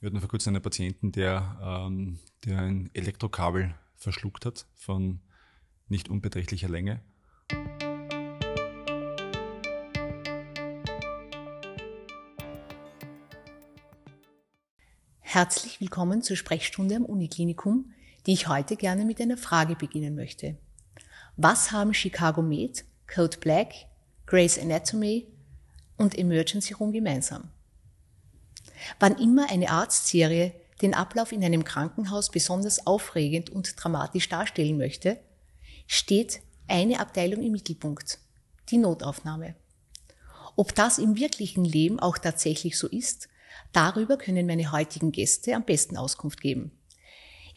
Wir hatten vor kurzem einen Patienten, der, ähm, der ein Elektrokabel verschluckt hat von nicht unbeträchtlicher Länge. Herzlich willkommen zur Sprechstunde am Uniklinikum, die ich heute gerne mit einer Frage beginnen möchte. Was haben Chicago Med, Code Black, Grey's Anatomy und Emergency Room gemeinsam? Wann immer eine Arztserie den Ablauf in einem Krankenhaus besonders aufregend und dramatisch darstellen möchte, steht eine Abteilung im Mittelpunkt, die Notaufnahme. Ob das im wirklichen Leben auch tatsächlich so ist, darüber können meine heutigen Gäste am besten Auskunft geben.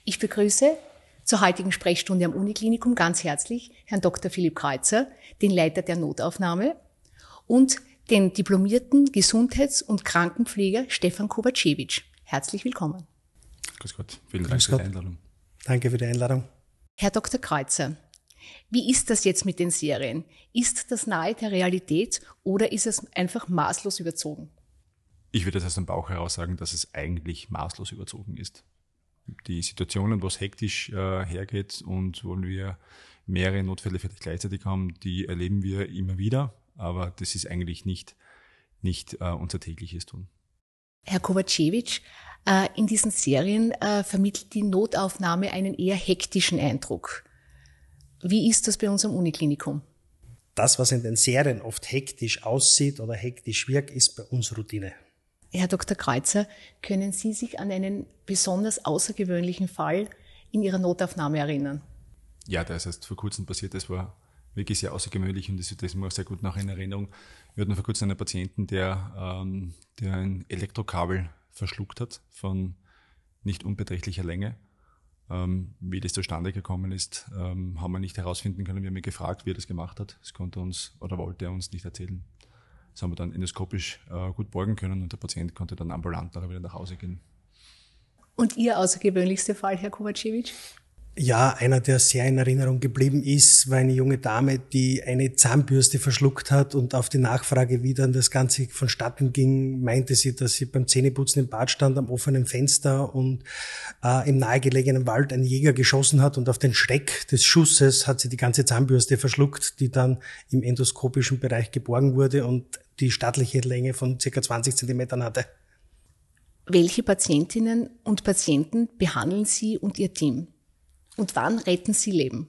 Ich begrüße zur heutigen Sprechstunde am Uniklinikum ganz herzlich Herrn Dr. Philipp Kreuzer, den Leiter der Notaufnahme und den diplomierten Gesundheits- und Krankenpfleger Stefan Kovacevic. Herzlich willkommen. Grüß Gott, vielen Dank für die Einladung. Danke für die Einladung. Herr Dr. Kreuzer, wie ist das jetzt mit den Serien? Ist das nahe der Realität oder ist es einfach maßlos überzogen? Ich würde das aus dem Bauch heraus sagen, dass es eigentlich maßlos überzogen ist. Die Situationen, wo es hektisch äh, hergeht und wo wir mehrere Notfälle vielleicht gleichzeitig haben, die erleben wir immer wieder aber das ist eigentlich nicht, nicht äh, unser tägliches Tun. Herr Kovacevic, äh, in diesen Serien äh, vermittelt die Notaufnahme einen eher hektischen Eindruck. Wie ist das bei uns am Uniklinikum? Das, was in den Serien oft hektisch aussieht oder hektisch wirkt, ist bei uns Routine. Herr Dr. Kreuzer, können Sie sich an einen besonders außergewöhnlichen Fall in Ihrer Notaufnahme erinnern? Ja, das ist vor kurzem passiert. Das war wirklich sehr außergewöhnlich und das ist mir auch sehr gut nach in Erinnerung. Wir hatten vor kurzem einen Patienten, der, ähm, der ein Elektrokabel verschluckt hat von nicht unbeträchtlicher Länge. Ähm, wie das zustande gekommen ist, ähm, haben wir nicht herausfinden können. Wir haben ihn gefragt, wie er das gemacht hat. Das konnte uns oder wollte er uns nicht erzählen. Das haben wir dann endoskopisch äh, gut borgen können und der Patient konnte dann ambulant nachher wieder nach Hause gehen. Und Ihr außergewöhnlichster Fall, Herr Kovacevic? Ja, einer, der sehr in Erinnerung geblieben ist, war eine junge Dame, die eine Zahnbürste verschluckt hat und auf die Nachfrage, wie dann das Ganze vonstatten ging, meinte sie, dass sie beim Zähneputzen im Bad stand, am offenen Fenster und äh, im nahegelegenen Wald ein Jäger geschossen hat und auf den Schreck des Schusses hat sie die ganze Zahnbürste verschluckt, die dann im endoskopischen Bereich geborgen wurde und die stattliche Länge von circa 20 Zentimetern hatte. Welche Patientinnen und Patienten behandeln Sie und Ihr Team? Und wann retten sie Leben?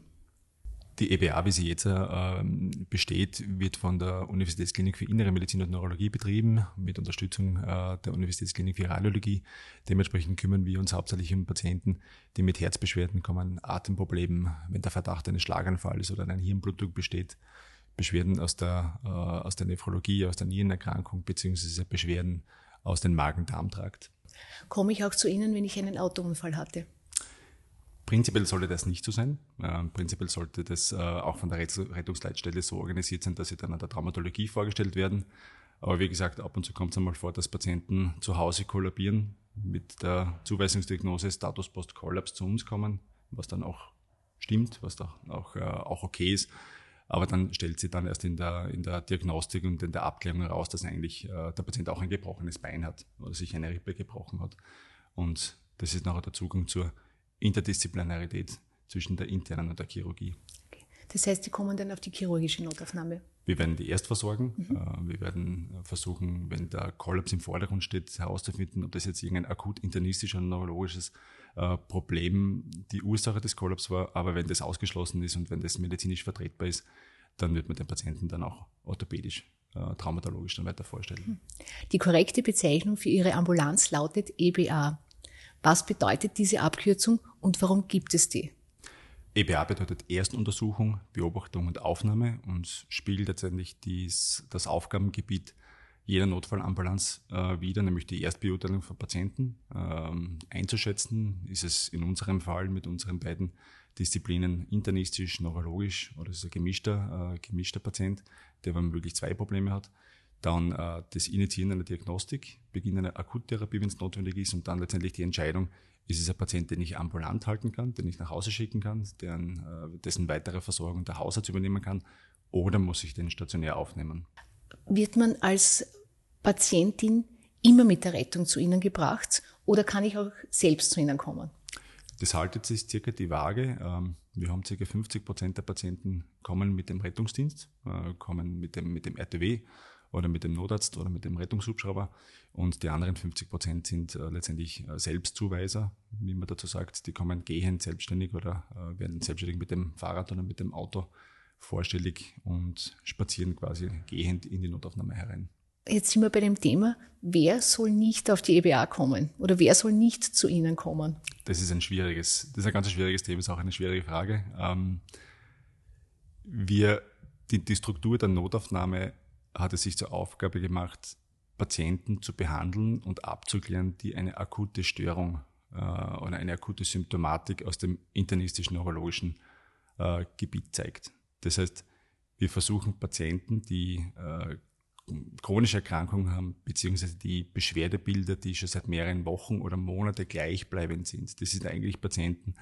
Die EBA, wie sie jetzt äh, besteht, wird von der Universitätsklinik für Innere Medizin und Neurologie betrieben, mit Unterstützung äh, der Universitätsklinik für Radiologie. Dementsprechend kümmern wir uns hauptsächlich um Patienten, die mit Herzbeschwerden kommen, Atemproblemen, wenn der Verdacht eines Schlaganfalls oder ein Hirnblutdruck besteht, Beschwerden aus der, äh, aus der Nephrologie, aus der Nierenerkrankung, beziehungsweise Beschwerden aus dem Magen-Darm-Trakt. Komme ich auch zu Ihnen, wenn ich einen Autounfall hatte? Prinzipiell sollte das nicht so sein. Ähm, prinzipiell sollte das äh, auch von der Rettungsleitstelle so organisiert sein, dass sie dann an der Traumatologie vorgestellt werden. Aber wie gesagt, ab und zu kommt es einmal vor, dass Patienten zu Hause kollabieren, mit der Zuweisungsdiagnose Status Post-Kollaps zu uns kommen, was dann auch stimmt, was da auch, äh, auch okay ist. Aber dann stellt sie dann erst in der, in der Diagnostik und in der Abklärung heraus, dass eigentlich äh, der Patient auch ein gebrochenes Bein hat oder sich eine Rippe gebrochen hat. Und das ist nachher der Zugang zur Interdisziplinarität zwischen der internen und der Chirurgie. Das heißt, die kommen dann auf die chirurgische Notaufnahme? Wir werden die erst versorgen. Mhm. Äh, wir werden versuchen, wenn der Kollaps im Vordergrund steht, herauszufinden, ob das jetzt irgendein akut internistisches oder neurologisches äh, Problem die Ursache des Kollaps war. Aber wenn das ausgeschlossen ist und wenn das medizinisch vertretbar ist, dann wird man den Patienten dann auch orthopädisch, äh, traumatologisch dann weiter vorstellen. Mhm. Die korrekte Bezeichnung für Ihre Ambulanz lautet EBA. Was bedeutet diese Abkürzung und warum gibt es die? EBA bedeutet Erstuntersuchung, Beobachtung und Aufnahme und spiegelt letztendlich dies, das Aufgabengebiet jeder Notfallambulanz äh, wieder, nämlich die Erstbeurteilung von Patienten ähm, einzuschätzen. Ist es in unserem Fall mit unseren beiden Disziplinen internistisch, neurologisch oder ist es ein gemischter, äh, gemischter Patient, der womöglich zwei Probleme hat dann äh, das Initiieren einer Diagnostik, Beginn einer Akuttherapie, wenn es notwendig ist, und dann letztendlich die Entscheidung, ist es ein Patient, den ich ambulant halten kann, den ich nach Hause schicken kann, deren, äh, dessen weitere Versorgung der Hausarzt übernehmen kann, oder muss ich den stationär aufnehmen? Wird man als Patientin immer mit der Rettung zu Ihnen gebracht oder kann ich auch selbst zu Ihnen kommen? Das haltet sich circa die Waage. Ähm, wir haben circa 50 Prozent der Patienten kommen mit dem Rettungsdienst, äh, kommen mit dem, mit dem RTW oder mit dem Notarzt oder mit dem Rettungshubschrauber. Und die anderen 50 Prozent sind äh, letztendlich äh, Selbstzuweiser, wie man dazu sagt. Die kommen gehend selbstständig oder werden selbstständig mit dem Fahrrad oder mit dem Auto vorstellig und spazieren quasi gehend in die Notaufnahme herein. Jetzt sind wir bei dem Thema, wer soll nicht auf die EBA kommen oder wer soll nicht zu Ihnen kommen? Das ist ein schwieriges, das ist ein ganz schwieriges Thema, ist auch eine schwierige Frage. Ähm, wir, die, die Struktur der Notaufnahme hat es sich zur Aufgabe gemacht, Patienten zu behandeln und abzuklären, die eine akute Störung äh, oder eine akute Symptomatik aus dem internistischen neurologischen äh, Gebiet zeigt. Das heißt, wir versuchen Patienten, die äh, chronische Erkrankungen haben, beziehungsweise die Beschwerdebilder, die schon seit mehreren Wochen oder Monate gleichbleibend sind. Das sind eigentlich Patienten,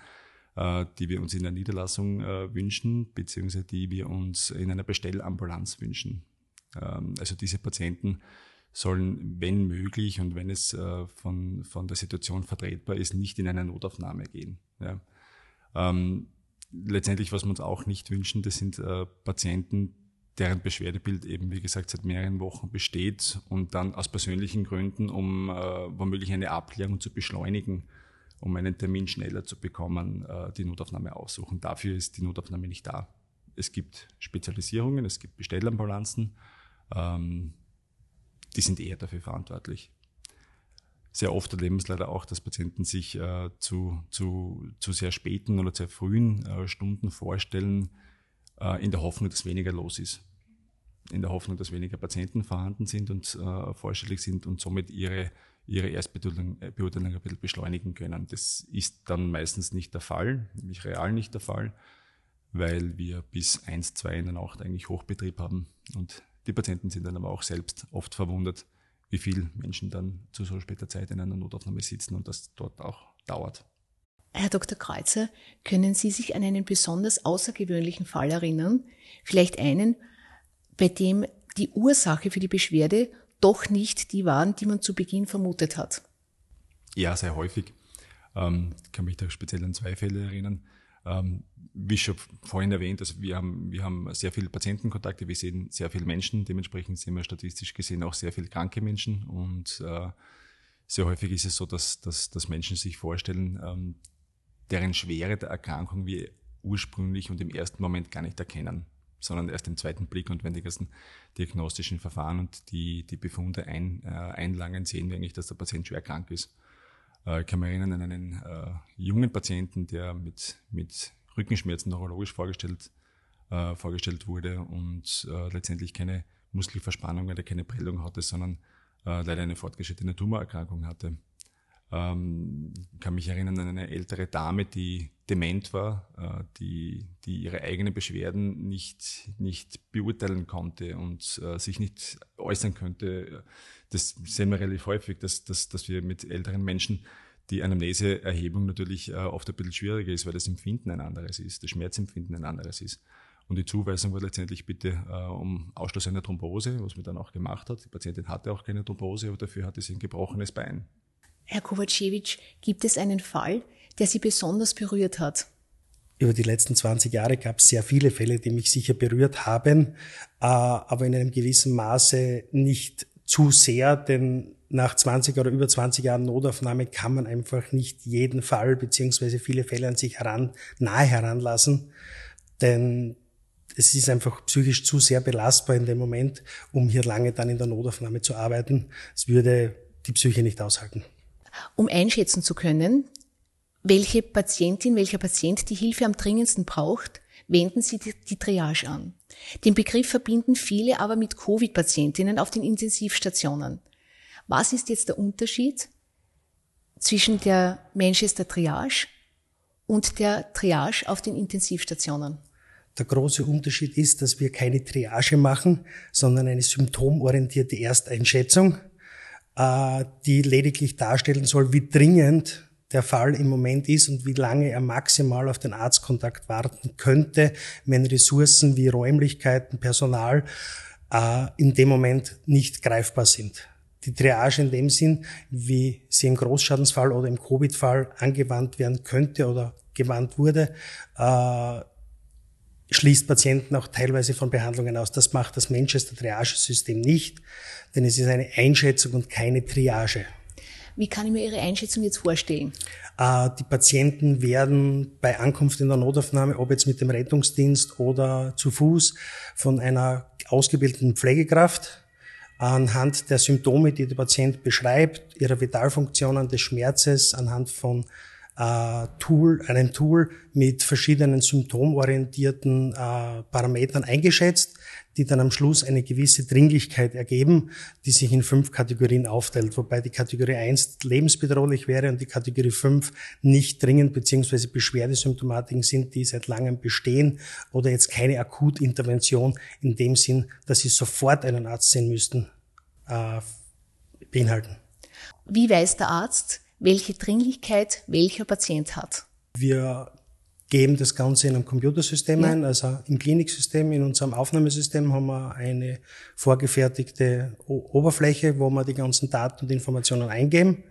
äh, die wir uns in der Niederlassung äh, wünschen, beziehungsweise die wir uns in einer Bestellambulanz wünschen. Ähm, also diese Patienten sollen, wenn möglich und wenn es äh, von, von der Situation vertretbar ist, nicht in eine Notaufnahme gehen. Ja. Ähm, letztendlich, was wir uns auch nicht wünschen, das sind Patienten, deren Beschwerdebild eben, wie gesagt, seit mehreren Wochen besteht und dann aus persönlichen Gründen, um äh, womöglich eine Abklärung zu beschleunigen, um einen Termin schneller zu bekommen, äh, die Notaufnahme aussuchen. Dafür ist die Notaufnahme nicht da. Es gibt Spezialisierungen, es gibt Bestellambulanzen, ähm, die sind eher dafür verantwortlich. Sehr oft erleben es leider auch, dass Patienten sich äh, zu, zu, zu sehr späten oder sehr frühen äh, Stunden vorstellen, äh, in der Hoffnung, dass weniger los ist. In der Hoffnung, dass weniger Patienten vorhanden sind und äh, vorstellig sind und somit ihre, ihre Erstbeurteilung ein bisschen beschleunigen können. Das ist dann meistens nicht der Fall, nämlich real nicht der Fall, weil wir bis 1, 2 in der Nacht eigentlich Hochbetrieb haben und die Patienten sind dann aber auch selbst oft verwundert, wie viele Menschen dann zu so später Zeit in einer Notaufnahme sitzen und das dort auch dauert. Herr Dr. Kreuzer, können Sie sich an einen besonders außergewöhnlichen Fall erinnern? Vielleicht einen, bei dem die Ursache für die Beschwerde doch nicht die waren, die man zu Beginn vermutet hat? Ja, sehr häufig. Ähm, ich kann mich da speziell an zwei Fälle erinnern. Ähm, wie schon vorhin erwähnt, also wir haben, wir haben sehr viele Patientenkontakte, wir sehen sehr viele Menschen, dementsprechend sehen wir statistisch gesehen auch sehr viele kranke Menschen und äh, sehr häufig ist es so, dass, dass, dass Menschen sich vorstellen, ähm, deren Schwere der Erkrankung wir ursprünglich und im ersten Moment gar nicht erkennen, sondern erst im zweiten Blick und wenn die ganzen diagnostischen Verfahren und die, die Befunde ein, äh, einlangen, sehen wir eigentlich, dass der Patient schwer krank ist. Äh, ich kann mich erinnern an einen äh, jungen Patienten, der mit, mit Rückenschmerzen neurologisch vorgestellt, äh, vorgestellt wurde und äh, letztendlich keine Muskelverspannung oder keine Prellung hatte, sondern äh, leider eine fortgeschrittene Tumorerkrankung hatte. Ähm, kann mich erinnern an eine ältere Dame, die dement war, äh, die, die ihre eigenen Beschwerden nicht, nicht beurteilen konnte und äh, sich nicht äußern könnte. Das sehen wir relativ häufig, dass, dass, dass wir mit älteren Menschen die Anamneseerhebung natürlich äh, oft ein bisschen schwieriger ist, weil das Empfinden ein anderes ist, das Schmerzempfinden ein anderes ist. Und die Zuweisung war letztendlich bitte äh, um Ausschluss einer Thrombose, was man dann auch gemacht hat. Die Patientin hatte auch keine Thrombose, aber dafür hatte sie ein gebrochenes Bein. Herr Kovacevic, gibt es einen Fall, der Sie besonders berührt hat? Über die letzten 20 Jahre gab es sehr viele Fälle, die mich sicher berührt haben, äh, aber in einem gewissen Maße nicht zu sehr, denn nach 20 oder über 20 Jahren Notaufnahme kann man einfach nicht jeden Fall beziehungsweise viele Fälle an sich heran, nahe heranlassen, denn es ist einfach psychisch zu sehr belastbar in dem Moment, um hier lange dann in der Notaufnahme zu arbeiten. Es würde die Psyche nicht aushalten um einschätzen zu können, welche Patientin, welcher Patient die Hilfe am dringendsten braucht, wenden Sie die Triage an. Den Begriff verbinden viele aber mit Covid-Patientinnen auf den Intensivstationen. Was ist jetzt der Unterschied zwischen der Manchester Triage und der Triage auf den Intensivstationen? Der große Unterschied ist, dass wir keine Triage machen, sondern eine symptomorientierte Ersteinschätzung. Äh, die lediglich darstellen soll, wie dringend der Fall im Moment ist und wie lange er maximal auf den Arztkontakt warten könnte, wenn Ressourcen wie Räumlichkeiten, Personal äh, in dem Moment nicht greifbar sind. die Triage in dem Sinn, wie sie im Großschadensfall oder im Covid-Fall angewandt werden könnte oder gewandt wurde, äh, schließt Patienten auch teilweise von Behandlungen aus. Das macht das Manchester Triagesystem nicht, denn es ist eine Einschätzung und keine Triage. Wie kann ich mir Ihre Einschätzung jetzt vorstellen? Äh, die Patienten werden bei Ankunft in der Notaufnahme, ob jetzt mit dem Rettungsdienst oder zu Fuß, von einer ausgebildeten Pflegekraft anhand der Symptome, die der Patient beschreibt, ihrer Vitalfunktionen, des Schmerzes, anhand von äh, Tool, einem Tool mit verschiedenen symptomorientierten äh, Parametern eingeschätzt, die dann am Schluss eine gewisse Dringlichkeit ergeben, die sich in fünf Kategorien aufteilt, wobei die Kategorie 1 lebensbedrohlich wäre und die Kategorie 5 nicht dringend beziehungsweise Beschwerdesymptomatiken sind, die seit langem bestehen oder jetzt keine Akutintervention in dem Sinn, dass sie sofort einen Arzt sehen müssten, äh, beinhalten. Wie weiß der Arzt, welche Dringlichkeit welcher Patient hat? Wir geben das Ganze in einem Computersystem ja. ein, also im Kliniksystem, in unserem Aufnahmesystem haben wir eine vorgefertigte Oberfläche, wo wir die ganzen Daten und Informationen eingeben.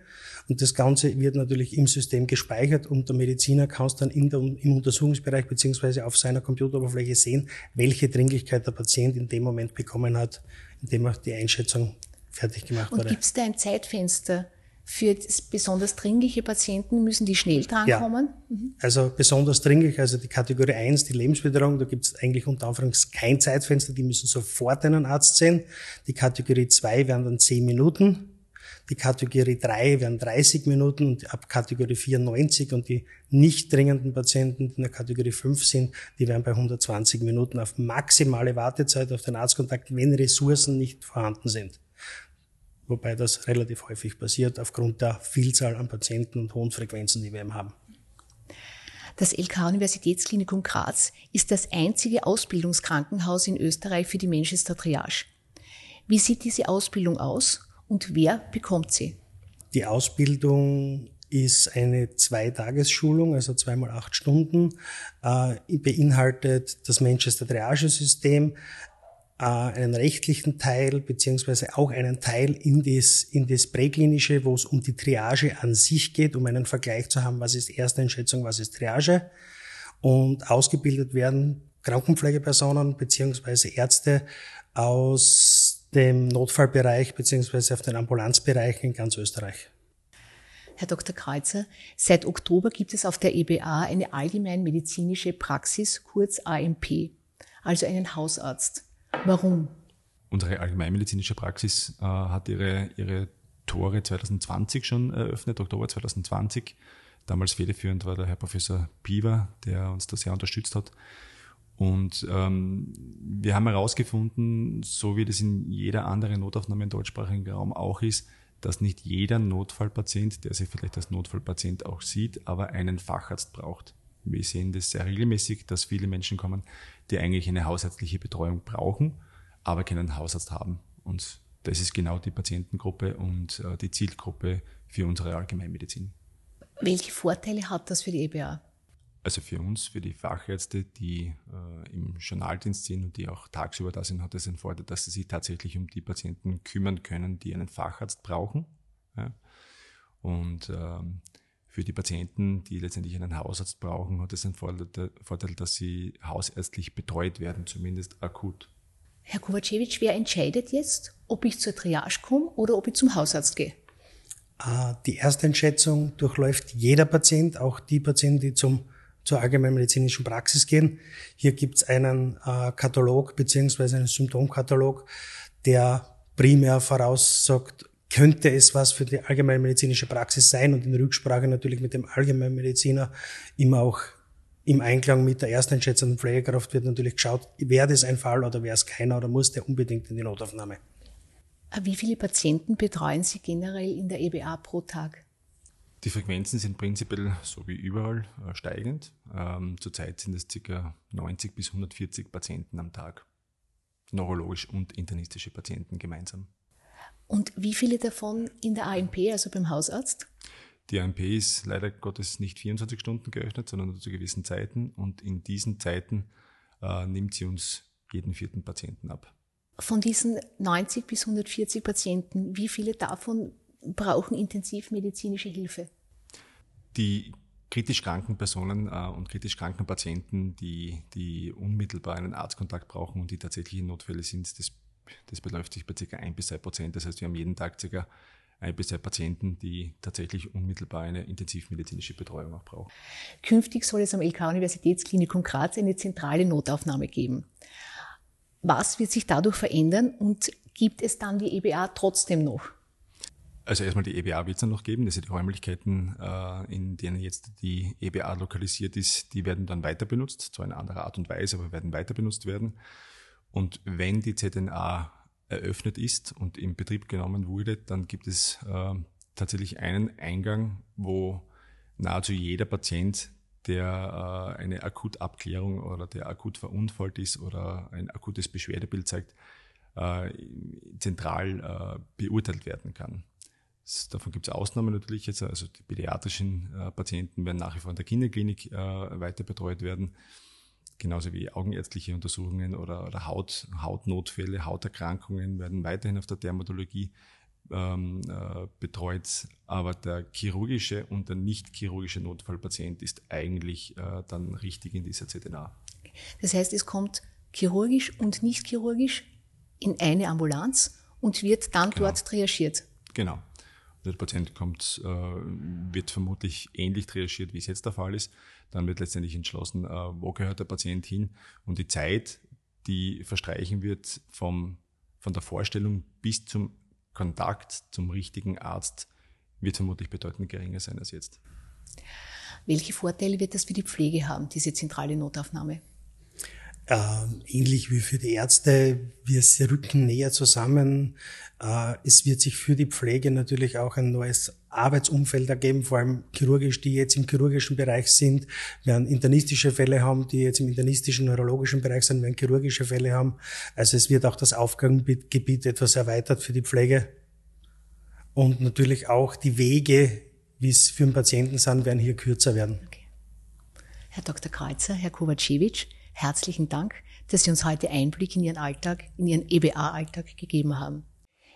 Und das Ganze wird natürlich im System gespeichert und der Mediziner kann es dann in der, im Untersuchungsbereich beziehungsweise auf seiner Computeroberfläche sehen, welche Dringlichkeit der Patient in dem Moment bekommen hat, in dem er die Einschätzung fertig gemacht und wurde. Und gibt es da ein Zeitfenster? Für besonders dringliche Patienten müssen die schnell drankommen? Ja. Mhm. Also besonders dringlich, also die Kategorie 1, die Lebensbedrohung, da gibt es eigentlich unter Anführungszeichen kein Zeitfenster, die müssen sofort einen Arzt sehen. Die Kategorie 2 wären dann 10 Minuten. Die Kategorie 3 wären 30 Minuten und ab Kategorie 4 90 und die nicht dringenden Patienten, die in der Kategorie 5 sind, die wären bei 120 Minuten auf maximale Wartezeit auf den Arztkontakt, wenn Ressourcen nicht vorhanden sind wobei das relativ häufig passiert aufgrund der Vielzahl an Patienten und hohen Frequenzen, die wir eben haben. Das LK-Universitätsklinikum Graz ist das einzige Ausbildungskrankenhaus in Österreich für die Manchester Triage. Wie sieht diese Ausbildung aus und wer bekommt sie? Die Ausbildung ist eine Zweitagesschulung, also zweimal acht Stunden, äh, beinhaltet das Manchester Triage-System, einen rechtlichen Teil beziehungsweise auch einen Teil in das, in das Präklinische, wo es um die Triage an sich geht, um einen Vergleich zu haben, was ist Ersteinschätzung, was ist Triage. Und ausgebildet werden Krankenpflegepersonen beziehungsweise Ärzte aus dem Notfallbereich beziehungsweise auf den Ambulanzbereichen in ganz Österreich. Herr Dr. Kreuzer, seit Oktober gibt es auf der EBA eine allgemeinmedizinische Praxis, kurz AMP, also einen Hausarzt. Warum? Unsere allgemeinmedizinische Praxis äh, hat ihre, ihre Tore 2020 schon eröffnet, Oktober 2020. Damals federführend war der Herr Professor Piver, der uns da sehr unterstützt hat. Und ähm, wir haben herausgefunden, so wie das in jeder anderen Notaufnahme im deutschsprachigen Raum auch ist, dass nicht jeder Notfallpatient, der sich vielleicht als Notfallpatient auch sieht, aber einen Facharzt braucht. Wir sehen das sehr regelmäßig, dass viele Menschen kommen, die eigentlich eine hausärztliche Betreuung brauchen, aber keinen Hausarzt haben. Und das ist genau die Patientengruppe und äh, die Zielgruppe für unsere Allgemeinmedizin. Welche Vorteile hat das für die EBA? Also für uns, für die Fachärzte, die äh, im Journaldienst sind und die auch tagsüber da sind, hat es einen Vorteil, dass sie sich tatsächlich um die Patienten kümmern können, die einen Facharzt brauchen. Ja. Und ähm, für die Patienten, die letztendlich einen Hausarzt brauchen, hat es einen Vorteil, dass sie hausärztlich betreut werden, zumindest akut. Herr Kovacevic, wer entscheidet jetzt, ob ich zur Triage komme oder ob ich zum Hausarzt gehe? Ah, die Ersteinschätzung durchläuft jeder Patient, auch die Patienten, die zum, zur allgemeinmedizinischen Praxis gehen. Hier gibt es einen äh, Katalog beziehungsweise einen Symptomkatalog, der primär voraussagt, könnte es was für die allgemeinmedizinische Praxis sein und in Rücksprache natürlich mit dem Allgemeinmediziner immer auch im Einklang mit der ersteinschätzenden Pflegekraft wird natürlich geschaut, wäre das ein Fall oder wäre es keiner oder muss der unbedingt in die Notaufnahme. Wie viele Patienten betreuen Sie generell in der EBA pro Tag? Die Frequenzen sind prinzipiell so wie überall äh, steigend. Ähm, zurzeit sind es ca. 90 bis 140 Patienten am Tag. Neurologisch und internistische Patienten gemeinsam. Und wie viele davon in der AMP, also beim Hausarzt? Die AMP ist leider Gottes nicht 24 Stunden geöffnet, sondern nur zu gewissen Zeiten. Und in diesen Zeiten äh, nimmt sie uns jeden vierten Patienten ab. Von diesen 90 bis 140 Patienten, wie viele davon brauchen intensivmedizinische Hilfe? Die kritisch kranken Personen äh, und kritisch kranken Patienten, die, die unmittelbar einen Arztkontakt brauchen und die tatsächlichen Notfälle sind, das, das beläuft sich bei ca. 1 bis 2 Prozent. Das heißt, wir haben jeden Tag ca. 1 bis 2 Patienten, die tatsächlich unmittelbar eine intensivmedizinische Betreuung auch brauchen. Künftig soll es am LK-Universitätsklinikum Graz eine zentrale Notaufnahme geben. Was wird sich dadurch verändern und gibt es dann die EBA trotzdem noch? Also erstmal die EBA wird es dann noch geben. Das sind die Räumlichkeiten, äh, in denen jetzt die EBA lokalisiert ist, die werden dann weiter benutzt, zwar in anderer Art und Weise, aber werden weiter benutzt werden. Und wenn die ZNA eröffnet ist und in Betrieb genommen wurde, dann gibt es äh, tatsächlich einen Eingang, wo nahezu jeder Patient, der äh, eine Akutabklärung oder der akut verunfallt ist oder ein akutes Beschwerdebild zeigt, zentral beurteilt werden kann. Davon gibt es Ausnahmen natürlich jetzt. Also die pädiatrischen äh, Patienten werden nach wie vor in der Kinderklinik äh, weiter betreut werden. Genauso wie augenärztliche Untersuchungen oder, oder Haut, Hautnotfälle, Hauterkrankungen werden weiterhin auf der Dermatologie ähm, äh, betreut. Aber der chirurgische und der nicht chirurgische Notfallpatient ist eigentlich äh, dann richtig in dieser ZNA. Das heißt, es kommt chirurgisch und nicht chirurgisch in eine Ambulanz und wird dann genau. dort triagiert. Genau. Der Patient kommt, äh, wird vermutlich ähnlich triagiert, wie es jetzt der Fall ist. Dann wird letztendlich entschlossen, äh, wo gehört der Patient hin. Und die Zeit, die verstreichen wird vom, von der Vorstellung bis zum Kontakt zum richtigen Arzt, wird vermutlich bedeutend geringer sein als jetzt. Welche Vorteile wird das für die Pflege haben, diese zentrale Notaufnahme? Äh, ähnlich wie für die Ärzte, wir rücken näher zusammen. Äh, es wird sich für die Pflege natürlich auch ein neues Arbeitsumfeld ergeben, vor allem chirurgisch, die jetzt im chirurgischen Bereich sind. Wir werden internistische Fälle haben, die jetzt im internistischen, neurologischen Bereich sind, wir werden chirurgische Fälle haben. Also es wird auch das Aufgabengebiet etwas erweitert für die Pflege. Und natürlich auch die Wege, wie es für den Patienten sind, werden hier kürzer werden. Okay. Herr Dr. Kreuzer, Herr Kovacevic, Herzlichen Dank, dass Sie uns heute Einblick in Ihren Alltag, in Ihren EBA-Alltag gegeben haben.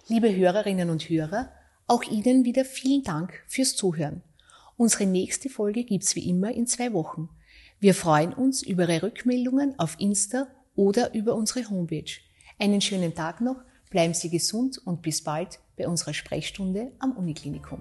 Liebe Hörerinnen und Hörer, auch Ihnen wieder vielen Dank fürs Zuhören. Unsere nächste Folge gibt's wie immer in zwei Wochen. Wir freuen uns über Ihre Rückmeldungen auf Insta oder über unsere Homepage. Einen schönen Tag noch, bleiben Sie gesund und bis bald bei unserer Sprechstunde am Uniklinikum.